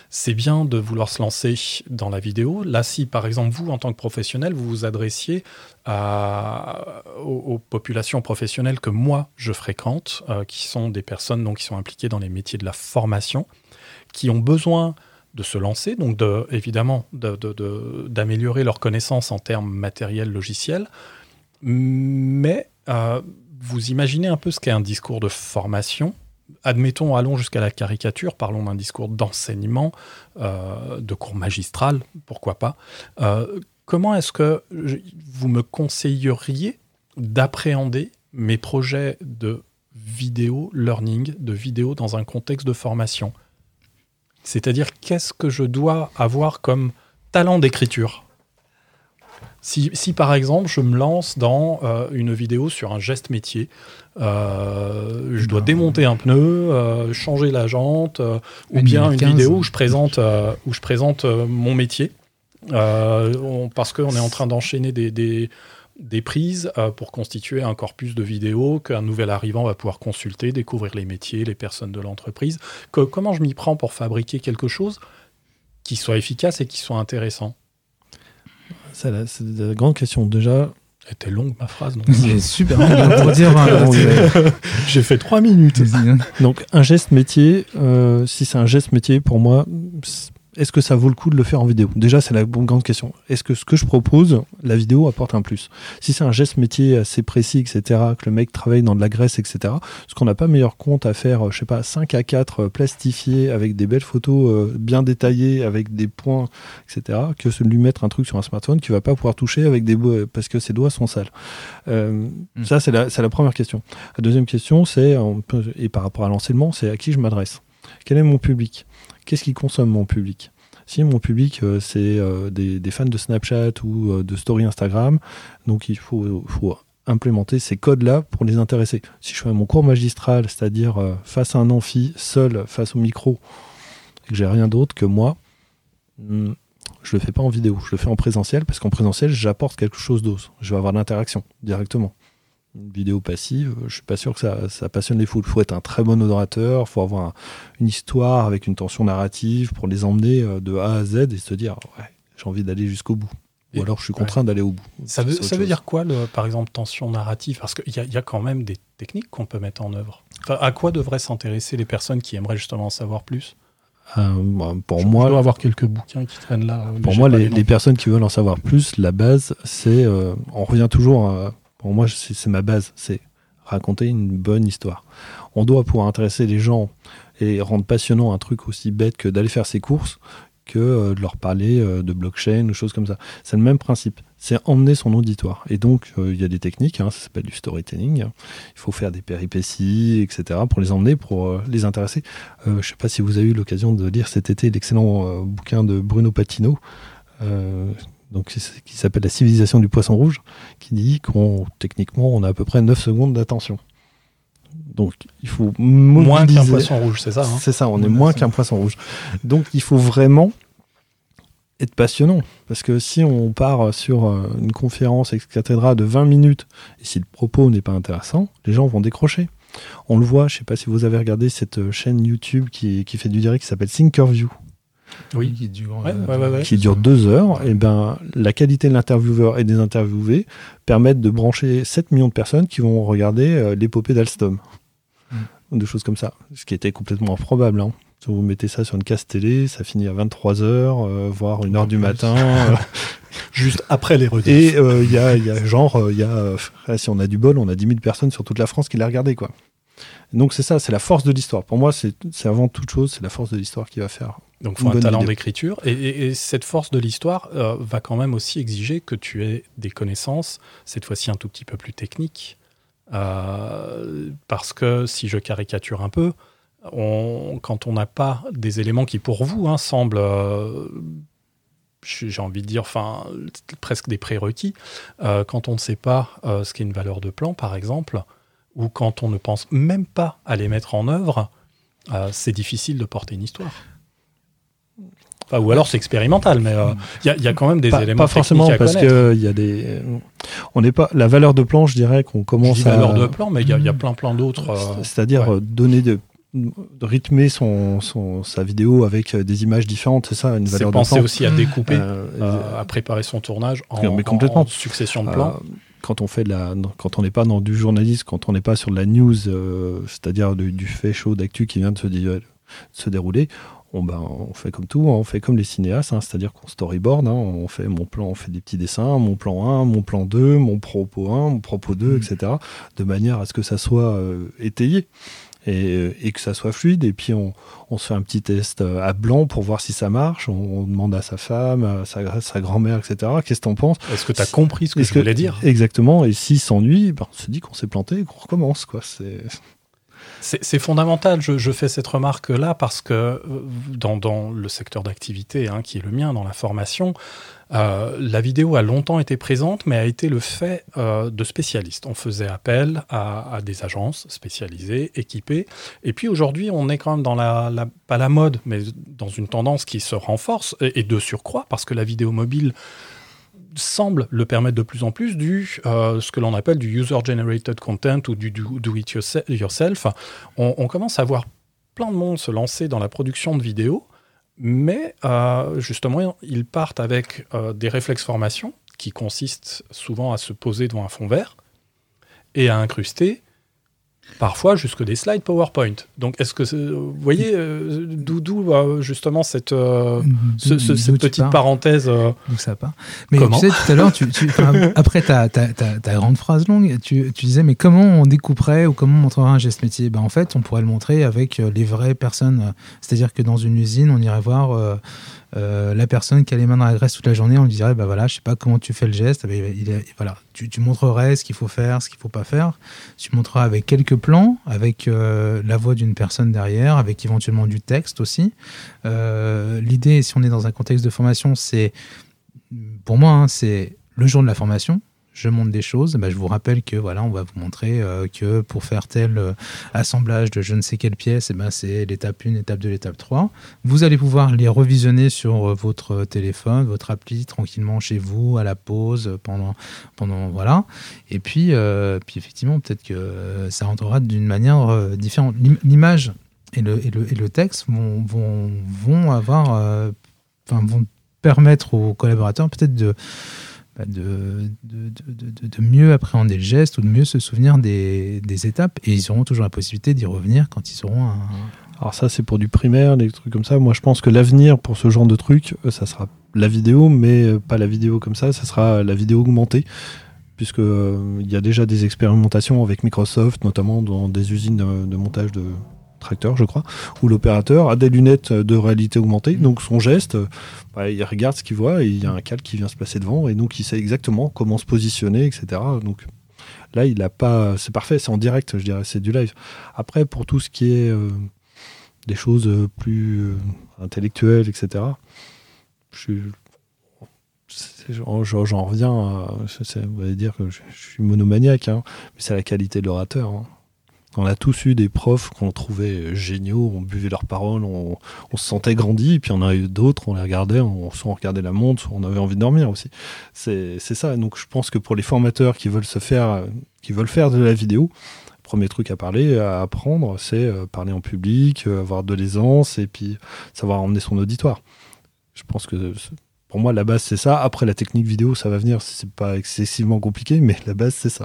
c'est bien de vouloir se lancer dans la vidéo. Là, si par exemple vous, en tant que professionnel, vous vous adressiez aux, populations professionnelles que moi je fréquente, euh, qui sont des personnes donc, qui sont impliquées dans les métiers de la formation, qui ont besoin de se lancer, donc de, évidemment d'améliorer leurs connaissances en termes matériels, logiciels. Mais euh, vous imaginez un peu ce qu'est un discours de formation. Admettons, allons jusqu'à la caricature, parlons d'un discours d'enseignement, euh, de cours magistral, pourquoi pas. Euh, comment est-ce que vous me conseilleriez d'appréhender mes projets de vidéo learning, de vidéo dans un contexte de formation? C'est-à-dire, qu'est-ce que je dois avoir comme talent d'écriture? Si, par exemple je me lance dans euh, une vidéo sur un geste métier, euh, je dois bah, démonter un pneu, euh, changer la jante, ou bien une vidéo où je présente, où je présente mon métier, parce qu'on est en train d'enchaîner des, des prises euh, pour constituer un corpus de vidéos qu'un nouvel arrivant va pouvoir consulter, découvrir les métiers, les personnes de l'entreprise. comment je m'y prends pour fabriquer quelque chose qui soit efficace et qui soit intéressant? C'est la, grande question. Déjà, était longue ma phrase. C'est super pour dire. Hein, J'ai fait trois minutes. Donc un geste métier, euh, si c'est un geste métier, pour moi, est-ce que ça vaut le coup de le faire en vidéo? Déjà, c'est la grande question. Est-ce que ce que je propose, la vidéo apporte un plus? Si c'est un geste métier assez précis, etc., que le mec travaille dans de la graisse, etc., ce qu'on n'a pas meilleur compte à faire, je sais pas, 5 à 4 euh, plastifiés avec des belles photos euh, bien détaillées, avec des points, etc., que de lui mettre un truc sur un smartphone qu'il va pas pouvoir toucher avec des parce que ses doigts sont sales? Euh, hmm. Ça, c'est la, la, première question. La deuxième question, c'est, et par rapport à l'enseignement, c'est à qui je m'adresse? Quel est mon public? Qu'est-ce qui consomme mon public? Si mon public euh, c'est euh, des, fans de Snapchat ou euh, de story Instagram, donc il faut, implémenter ces codes-là pour les intéresser. Si je fais mon cours magistral, c'est-à-dire face à un amphi, seul, face au micro, et que j'ai rien d'autre que moi, hmm, je le fais pas en vidéo, je le fais en présentiel, parce qu'en présentiel, j'apporte quelque chose d'autre. Je vais avoir l'interaction directement une vidéo passive, je suis pas sûr que ça, passionne les foules. Il faut être un très bon orateur, il faut avoir une histoire avec une tension narrative pour les emmener euh, de A à Z et se dire ouais, j'ai envie d'aller jusqu'au bout. Ou alors je suis contraint d'aller au bout. Ça veut, ça veut dire quoi, le, par exemple, tension narrative? Parce qu'il y, y, a quand même des techniques qu'on peut mettre en œuvre. à quoi devraient s'intéresser les personnes qui aimeraient justement en savoir plus? Euh, bah, pour moi, dois avoir quelques bouquins qui traînent là. Pour moi, les, les, personnes qui veulent en savoir plus, la base, c'est, euh, on revient toujours à, moi, c'est ma base, c'est raconter une bonne histoire. On doit pouvoir intéresser les gens et rendre passionnant un truc aussi bête que d'aller faire ses courses, que euh, de leur parler euh, de blockchain ou choses comme ça. C'est le même principe. C'est emmener son auditoire. Et donc, euh, il y a des techniques, hein, ça s'appelle du storytelling. Il faut faire des péripéties, etc., pour les emmener, pour les intéresser. je ne sais pas si vous avez eu l'occasion de lire cet été l'excellent bouquin de Bruno Patino, donc qui s'appelle La civilisation du poisson rouge, qui dit qu'on techniquement on a à peu près 9 secondes d'attention. Donc il faut moins qu'un poisson rouge, c'est ça hein C'est ça, on est moins qu'un poisson rouge. Donc il faut vraiment être passionnant. Parce que si on part sur euh, une conférence ex cathédrale de 20 minutes, et si le propos n'est pas intéressant, les gens vont décrocher. On le voit, je ne sais pas si vous avez regardé cette euh, chaîne YouTube qui, qui fait du direct qui s'appelle Thinkerview, Oui. Qui dure, Ouais, euh, ouais, ouais, ouais. qui dure deux heures. Et ben, la qualité de l'intervieweur et des interviewés permettent de brancher 7 millions de personnes qui vont regarder euh, l'épopée d'Alstom. Mm. Ou des choses comme ça. Ce qui était complètement improbable. Hein. Si vous mettez ça sur une casse télé, ça finit à 23h, voire 1h du matin. euh, Juste après les rediffs. Et euh, il y, a, il y a genre, euh, il y a, euh, si on a du bol, on a 10 000 personnes sur toute la France qui l'a regardé. Quoi. Donc c'est ça, c'est la force de l'histoire. Pour moi, c'est avant toute chose, c'est la force de l'histoire qui va faire. Donc, il faut un talent d'écriture. Et, et- et cette force de l'histoire euh, va quand même aussi exiger que tu aies des connaissances, cette fois-ci un tout petit peu plus techniques. Euh, parce que si je caricature un peu, on- quand on n'a pas des éléments qui, pour vous, hein, semblent, euh, j'ai envie de dire, enfin, presque des prérequis, quand on ne sait pas ce qu'est une valeur de plan, par exemple, ou quand on ne pense même pas à les mettre en œuvre, c'est difficile de porter une histoire. Enfin, ou alors c'est expérimental, mais euh, il y, a- il y a quand même des pas, éléments pas forcément à parce que il y a des. On n'est pas la valeur de plan, je dirais qu'on Je commence dis à. valeur de plan, mais il y, a- y a plein plein d'autres. euh, C'est-à-dire ouais. euh, donner de, rythmer son, son- sa vidéo avec des images différentes, c'est ça une c'est valeur de penser plan. aussi à découper, Euh, à préparer son tournage en, Mais complètement. en succession de plans. Quand on fait de la, quand on n'est pas dans du journalisme, quand on n'est pas sur de la news, euh, c'est-à-dire du, du fait chaud d'actu qui vient de se, dé- de se dérouler, on, ben, on fait comme tout, hein, on fait comme les cinéastes, hein, c'est-à-dire qu'on storyboard, hein, on fait mon plan, on fait des petits dessins, mon plan 1, mon plan 2, mon propos 1, mon propos 2, Mm. etc., de manière à ce que ça soit euh, étayé. Et, et que ça soit fluide, et puis on, on se fait un petit test euh, à blanc pour voir si ça marche. On, on demande à sa femme, à sa, sa grand-mère, etc. Qu'est-ce que t'en penses? Est-ce que tu as compris ce que je voulais dire? Exactement. Et s'il s'ennuie, ben, on se dit qu'on s'est planté et qu'on recommence. Quoi. C'est... C'est fondamental, je, fais cette remarque-là parce que euh, dans, le secteur d'activité hein, qui est le mien, dans la formation, euh, la vidéo a longtemps été présente, mais a été le fait euh, de spécialistes. On faisait appel à, des agences spécialisées, équipées. Et puis aujourd'hui, on est quand même dans la, pas la mode, mais dans une tendance qui se renforce et de surcroît, parce que la vidéo mobile semble le permettre de plus en plus du euh, ce que l'on appelle du user-generated content ou du do, do it yourse- yourself. On, on commence à voir plein de monde se lancer dans la production de vidéos, mais euh, justement, ils partent avec euh, des réflexes formation qui consistent souvent à se poser devant un fond vert et à incruster parfois jusque des slides PowerPoint. Donc, est-ce que c'est- vous voyez euh, d'où d'où, euh, justement cette, euh, ce- ce- D'où cette tu petite parenthèse euh, Donc ça part. Mais Comment tu sais, tout à l'heure, tu, tu- après ta, ta, ta, ta grande phrase longue, tu, tu disais, mais comment on découperait ou comment on montrerait un geste métier? Ben, En fait, on pourrait le montrer avec euh, les vraies personnes. C'est-à-dire que dans une usine, on irait voir euh, la personne qui a les mains dans la graisse toute la journée, on lui dirait, bah voilà, je sais pas comment tu fais le geste. Est- voilà, tu, tu montrerais ce qu'il faut faire, ce qu'il faut pas faire. Tu montreras avec quelques plans, avec euh, la voix d'une personne derrière, avec éventuellement du texte aussi. Euh, L'idée, si on est dans un contexte de formation, c'est pour moi, hein, c'est le jour de la formation. Je montre des choses. Bah, je vous rappelle que voilà, on va vous montrer euh, que pour faire tel euh, assemblage de je ne sais quelle pièce, eh ben, c'est l'étape 1, l'étape 2, l'étape 3. Vous allez pouvoir les revisionner sur euh, votre téléphone, votre appli, tranquillement chez vous, à la pause, pendant, pendant voilà. Et puis, puis effectivement, peut-être que ça rentrera d'une manière différente. L'im- L'image et le, et, le, et le texte vont, vont, vont avoir, vont permettre aux collaborateurs peut-être de, de, de, de, mieux appréhender le geste ou de mieux se souvenir des, étapes. Et ils auront toujours la possibilité d'y revenir quand ils auront un. Alors ça, c'est pour du primaire, des trucs comme ça. Moi, je pense que l'avenir pour ce genre de truc, euh, ça sera la vidéo, mais euh, pas la vidéo comme ça, ça sera la vidéo augmentée. Puisque euh, y a déjà des expérimentations avec Microsoft, notamment dans des usines de montage de tracteurs, je crois, où l'opérateur a des lunettes de réalité augmentée. Donc son geste, bah, il regarde ce qu'il voit et il y a un calque qui vient se placer devant et donc il sait exactement comment se positionner, etc. Donc là, il a pas, c'est parfait, c'est en direct, je dirais, c'est du live. Après, pour tout ce qui est euh, des choses plus euh, intellectuelles, etc. Je J'en reviens à. vous allez dire que je suis monomaniaque, hein, mais c'est la qualité de l'orateur. hein. On a tous eu des profs qu'on trouvait géniaux, on buvait leurs paroles, on, se sentait grandi, puis on a eu d'autres, on les regardait, on, soit on regardait la montre, soit on avait envie de dormir aussi. C'est ça. Donc je pense que pour les formateurs qui veulent se faire, qui veulent faire de la vidéo, premier truc à parler, à apprendre, c'est euh, parler en public, euh, avoir de l'aisance et puis savoir emmener son auditoire. Je pense que pour moi, la base, c'est ça. Après, la technique vidéo, ça va venir. C'est pas excessivement compliqué, mais la base, c'est ça.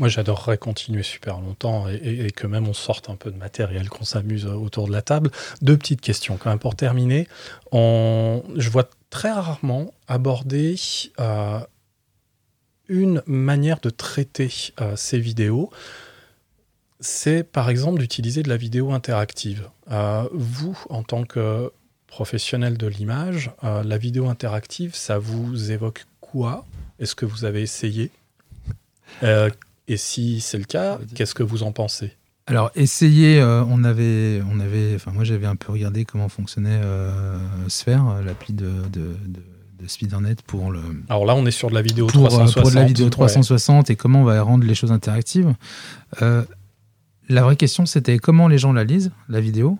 Moi, j'adorerais continuer super longtemps et, que même on sorte un peu de matériel, qu'on s'amuse autour de la table. Deux petites questions quand même pour terminer. On- je vois très rarement aborder euh, une manière de traiter euh, ces vidéos. C'est par exemple d'utiliser de la vidéo interactive. Euh, vous, en tant que professionnel de l'image, la vidéo interactive, ça vous évoque quoi? Est-ce que vous avez essayé? Et si c'est le cas, qu'est-ce que vous en pensez? Alors, essayer, euh, on avait, on avait, enfin, moi j'avais un peu regardé comment fonctionnait euh, Sphere, euh, l'appli de, de, de, de Speedernet pour le, Alors là, on est sur de la vidéo pour, euh, 360. pour de la vidéo ouais. 360 et comment on va rendre les choses interactives. Euh, la vraie question, c'était comment les gens la lisent, la vidéo.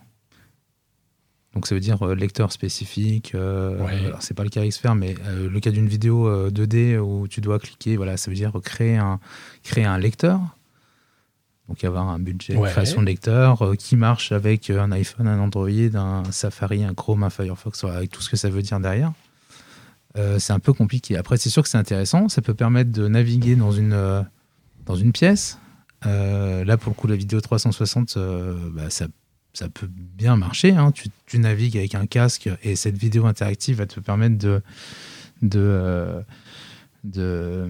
Donc ça veut dire euh, lecteur spécifique. Euh, Ouais. alors, c'est pas le cas Sphere, mais euh, le cas d'une vidéo euh, 2D où tu dois cliquer, voilà, ça veut dire créer un, créer un lecteur. Donc avoir un budget de Ouais. création de lecteur euh, qui marche avec euh, un iPhone, un Android, un Safari, un Chrome, un Firefox, avec tout ce que ça veut dire derrière. Euh, c'est un peu compliqué. Après, c'est sûr que c'est intéressant. Ça peut permettre de naviguer dans une, euh, dans une pièce. Euh, là, pour le coup, la vidéo 360, euh, bah, ça, ça peut bien marcher. hein. Tu, tu navigues avec un casque et cette vidéo interactive va te permettre de, de, euh, de,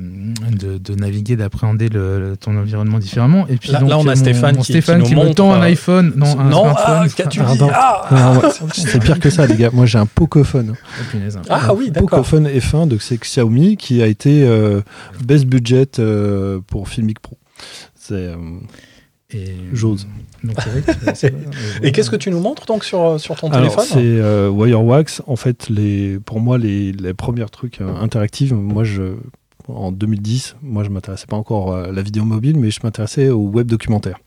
de, de naviguer, d'appréhender le- ton environnement différemment. Et puis Là- donc, là, on a mon- Stéphane mon qui- Stéphane qui qui, nous me montre, tend un euh, iPhone, non, un non, ah, smartphone. qu'as-tu dit Pardon. ah, Non, ouais, c'est pire que ça, les gars. Moi, j'ai un Pocophone. Oh, punaise. Ah oui, d'accord. Pocophone F1 de chez Xiaomi qui a été euh, best budget euh, pour Filmic Pro. C'est euh, Et, J'ose. Donc, vrai c'est- Et qu'est-ce que tu nous montres donc sur, sur ton Alors, téléphone c'est euh, Wirewax. En fait, les, pour moi, les, les premiers trucs euh, interactifs, moi, je, en 2010, moi, je m'intéressais pas encore à la vidéo mobile, mais je m'intéressais au web documentaire.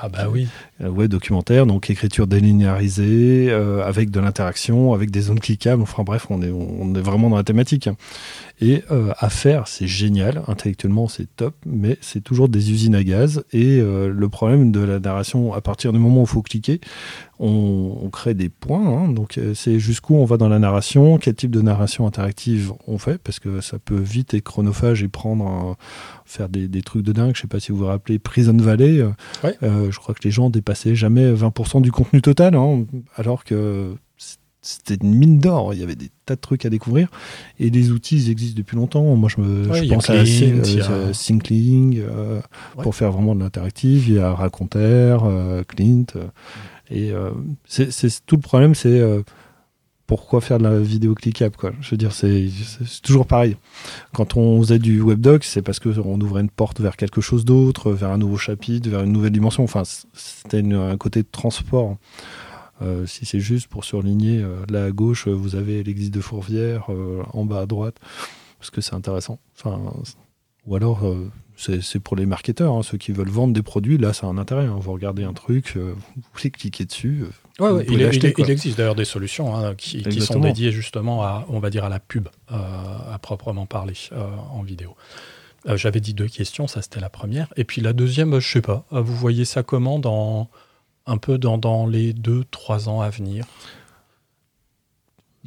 Ah bah oui. Euh, web documentaire, donc écriture délinéarisée, euh, avec de l'interaction, avec des zones cliquables. Enfin bref, on est, on est vraiment dans la thématique. Et euh, à faire, c'est génial. Intellectuellement, c'est top, mais c'est toujours des usines à gaz. Et euh, le problème de la narration, à partir du moment où il faut cliquer, on, on crée des points. hein. donc euh, c'est jusqu'où on va dans la narration, quel type de narration interactive on fait, parce que ça peut vite être chronophage et prendre un- faire des, des trucs de dingue. Je sais pas si vous vous rappelez Prison Valley. euh, Ouais. euh, je crois que les gens dépassaient jamais 20% du contenu total, hein, alors que c'était une mine d'or. Il y avait des tas de trucs à découvrir. Et les outils, ils existent depuis longtemps. Moi, je, me, Ouais, je pense à a- euh, Syncling euh, Ouais. pour faire vraiment de l'interactif. Il y a Raconter, euh, Clint. euh, et euh, c'est tout le problème, c'est euh, pourquoi faire de la vidéo cliquable quoi. Je veux dire, c'est toujours pareil. Quand on faisait du webdoc, c'est parce qu'on ouvrait une porte vers quelque chose d'autre, vers un nouveau chapitre, vers une nouvelle dimension. Enfin, c'était un côté de transport. Euh, si c'est juste pour surligner, euh, là à gauche, vous avez l'église de Fourvière, euh, en bas à droite, parce que c'est intéressant. Enfin, ou alors, euh, c'est pour les marketeurs, hein, ceux qui veulent vendre des produits, là, ça a un intérêt. hein. Vous regardez un truc, euh, vous voulez cliquer dessus. euh, Ouais, Vous ouais, pouvez il, il- existe d'ailleurs des solutions hein, qui, qui sont dédiées justement à, on va dire, à la pub, euh, à proprement parler, en vidéo. J'avais dit deux questions, ça c'était la première. Et puis la deuxième, je sais pas, vous voyez ça comment dans un peu dans, dans les deux, trois ans à venir?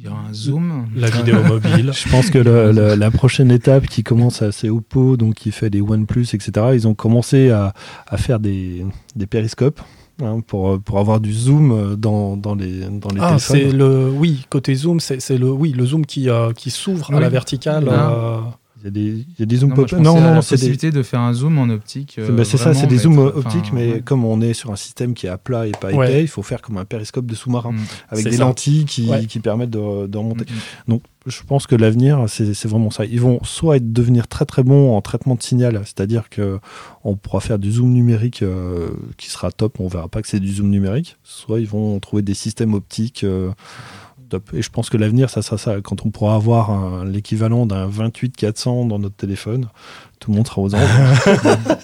Il y aura un zoom. La vidéo mobile. Je pense que le- le- la prochaine étape qui commence, à- c'est Oppo, donc qui fait des OnePlus, etc. Ils ont commencé à, à faire des, des périscopes hein, pour, pour avoir du zoom euh, dans, dans les, dans les Ah, c'est téléphones. le oui côté zoom, c'est le oui le zoom qui euh, qui s'ouvre à la verticale. Ah. euh, Il y a des, il y a des zooms Non, moi, je pop- pensais Non, non, la c'est des, possibilité de faire un zoom en optique. euh, C'est c'est ça, c'est des zooms enfin, optiques, mais ouais. comme on est sur un système qui est à plat et pas épais, Ouais. il faut faire comme un périscope de sous-marin, Mm. avec des ça. lentilles qui, Ouais. qui permettent de, de remonter. Mm. Je pense que l'avenir, c'est c'est vraiment ça. Ils vont soit être, devenir très très bons en traitement de signal, c'est-à-dire que on pourra faire du zoom numérique euh, qui sera top, on verra pas que c'est du zoom numérique, soit ils vont trouver des systèmes optiques euh, Et je pense que l'avenir, ça sera ça. Quand on pourra avoir l'équivalent d'un 28 400 dans notre téléphone, Tout le monde sera aux anges.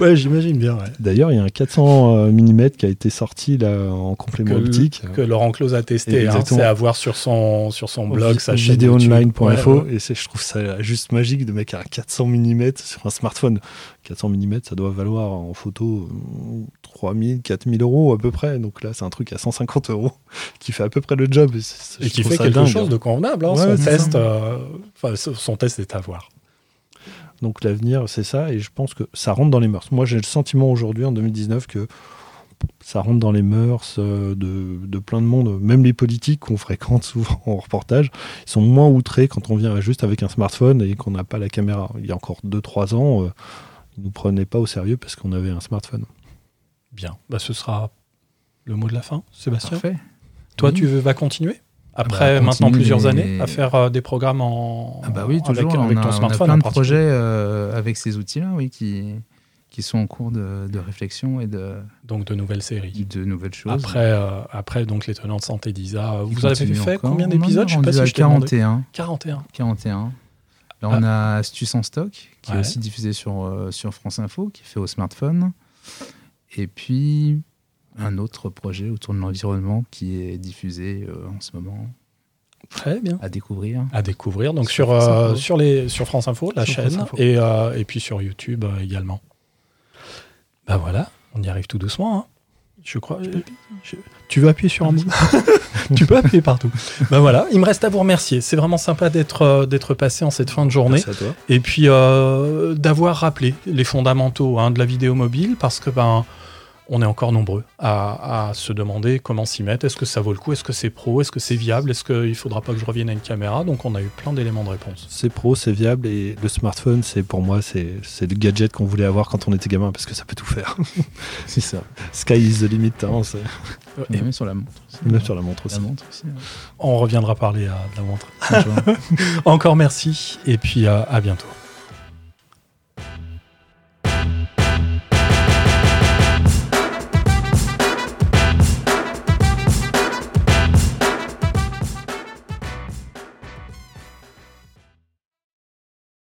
Ouais, j'imagine bien. ouais. D'ailleurs, il y a un 400 mm qui a été sorti là en complément Que, optique. que Laurent Close a testé. hein. C'est à voir sur son, sur son blog, sa chaîne. vidéoonline.info. Ouais, ouais. et c'est je trouve ça juste magique de mettre un 400 mm sur un smartphone 400 mm ça doit valoir en photo euh, 3000 4000 euros à peu près donc là c'est un truc à 150 euros qui fait à peu près le job et, qui fait quelque dingue. chose de convenable. hein. Ouais, son, test, euh, enfin, son- son test est à voir. Donc l'avenir c'est ça et je pense que ça rentre dans les mœurs moi j'ai le sentiment aujourd'hui en 2019 que ça rentre dans les mœurs euh, de, de plein de monde, même les politiques qu'on fréquente souvent en reportage, ils sont moins outrés quand on vient juste avec un smartphone et qu'on n'a pas la caméra. Il y a encore 2-3 ans, euh, ils nous prenaient pas au sérieux parce qu'on avait un smartphone. Bien. Bah, ce sera le mot de la fin, Sébastien. Parfait. Toi, tu veux- vas continuer? Après bah, maintenant plusieurs les- années à faire euh, des programmes en Ah bah oui, toujours. avec, on, avec a, ton on a smartphone plein de projets euh, avec ces outils-là, oui, qui, qui sont en cours de, de réflexion et de, Donc de nouvelles séries. de nouvelles choses. Après, euh, après donc les tenants de santé d'Isa, vous avez fait encore. combien d'épisodes Je sais pas si je t'ai demandé. 41. 41. 41. Là, on a Astuce en stock, qui Ouais. est aussi diffusé sur, sur France Info, qui est fait au smartphone. Et puis, un autre projet autour de l'environnement qui est diffusé euh, en ce moment Très bien. à découvrir. À découvrir donc Sur sur, France euh, sur, les, sur France Info, la Sur chaîne, Info. Et, euh, et puis sur YouTube euh, également. Bah voilà, on y arrive tout doucement. hein. Je crois. je- tu veux appuyer sur un bouton? Tu peux appuyer partout. bah voilà, il me reste à vous remercier. C'est vraiment sympa d'être euh, d'être passé en cette fin de journée. Merci à toi. Et puis euh, d'avoir rappelé les fondamentaux hein, de la vidéo mobile parce que ben on est encore nombreux à, à se demander comment s'y mettre. Est-ce que ça vaut le coup? Est-ce que c'est pro? Est-ce que c'est viable? Est-ce qu'il ne faudra pas que je revienne à une caméra? Donc on a eu plein d'éléments de réponse. C'est pro, c'est viable et le smartphone, c'est pour moi, c'est le gadget qu'on voulait avoir quand on était gamin parce que ça peut tout faire. C'est ça. Sky is the limit, hein, Et même sur la montre. aussi. même sur la montre aussi. La montre aussi. ouais. On reviendra parler euh, de la montre. Encore merci et puis euh, à bientôt.